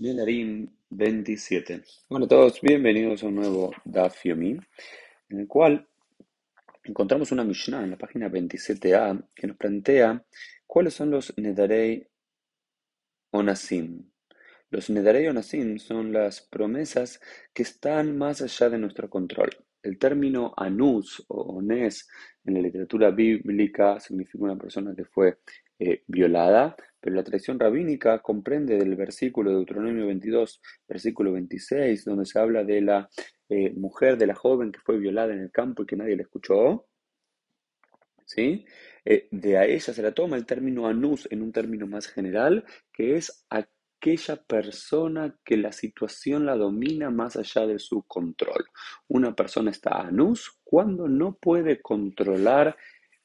Nedarim 27. Hola a todos, bienvenidos a un nuevo Daf Yomi, en el cual encontramos una Mishnah en la página 27a que nos plantea cuáles son los Nedarei Onasim. Los Nedarei Onasim son las promesas que están más allá de nuestro control. El término anus o ones en la literatura bíblica significa una persona que fue eh, violada, pero la tradición rabínica comprende del versículo de Deuteronomio 22, versículo 26, donde se habla de la eh, mujer, de la joven que fue violada en el campo y que nadie le escuchó. ¿Sí? Eh, de a ella se la toma el término anus en un término más general, que es aquella persona que la situación la domina más allá de su control. Una persona está anus cuando no puede controlar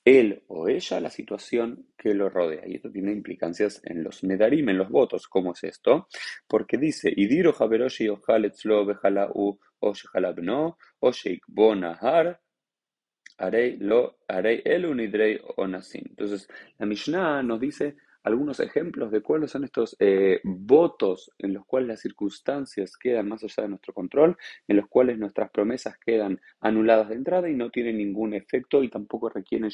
él o ella la situación que lo rodea. Y esto tiene implicancias en los nedarim, en los votos. ¿Cómo es esto? Porque dice, Idiro Haberoshi Ojaletlo Bejala U Oshalabno Osheik Bonahar Arei Lo Arei Elunidrei Onasim. Entonces, la Mishnah nos dice algunos ejemplos de cuáles son estos eh, votos en los cuales las circunstancias quedan más allá de nuestro control, en los cuales nuestras promesas quedan anuladas de entrada y no tienen ningún efecto y tampoco requieren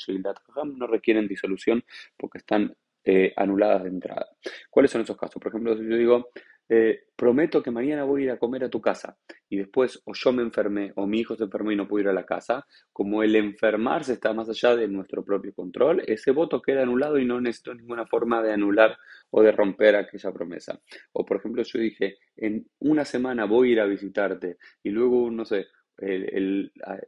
no requieren disolución porque están eh, anuladas de entrada. ¿Cuáles son esos casos? Por ejemplo, si yo digo, eh, prometo que mañana voy a ir a comer a tu casa y después o yo me enfermé o mi hijo se enfermó y no puedo ir a la casa, como el enfermarse está más allá de nuestro propio control, ese voto queda anulado y no necesito ninguna forma de anular o de romper aquella promesa. O por ejemplo, yo dije, en una semana voy a ir a visitarte y luego, no sé, el, la,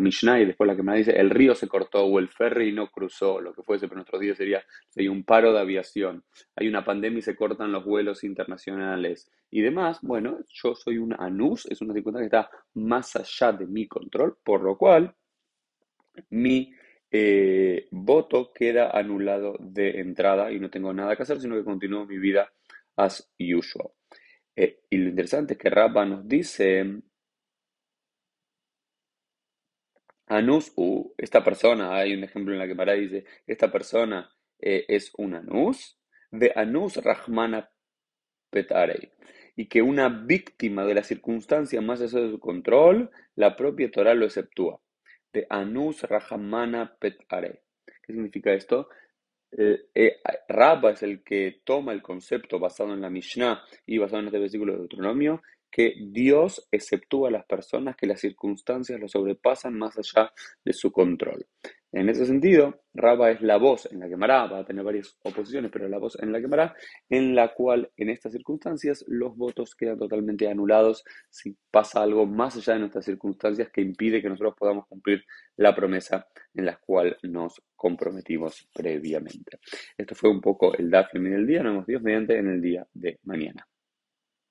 la, Mishnah y después la que me dice el río se cortó o el ferry no cruzó, lo que fuese, pero nuestro día sería, sería un paro de aviación, hay una pandemia y se cortan los vuelos internacionales y demás, bueno, yo soy un anus, es una circunstancia que está más allá de mi control, por lo cual mi eh, voto queda anulado de entrada y no tengo nada que hacer, sino que continúo mi vida as usual. Eh, y lo interesante es que Rabba nos dice Anus, uh, esta persona, hay un ejemplo en la que Mara dice, esta persona eh, es un anus, de anus rahmana petarei, y que una víctima de la circunstancia más allá de su control, la propia Torah lo exceptúa, de anus rahmana petarei. ¿Qué significa esto? Eh, eh, Rabba es el que toma el concepto basado en la Mishnah y basado en este versículo de Deuteronomio que Dios exceptúa a las personas que las circunstancias lo sobrepasan más allá de su control. En ese sentido, Raba es la voz en la que Mará, va a tener varias oposiciones, pero la voz en la que Mará, en la cual en estas circunstancias los votos quedan totalmente anulados si pasa algo más allá de nuestras circunstancias que impide que nosotros podamos cumplir la promesa en la cual nos comprometimos previamente. Esto fue un poco el DAF del día, nos vemos Dios mediante en el día de mañana.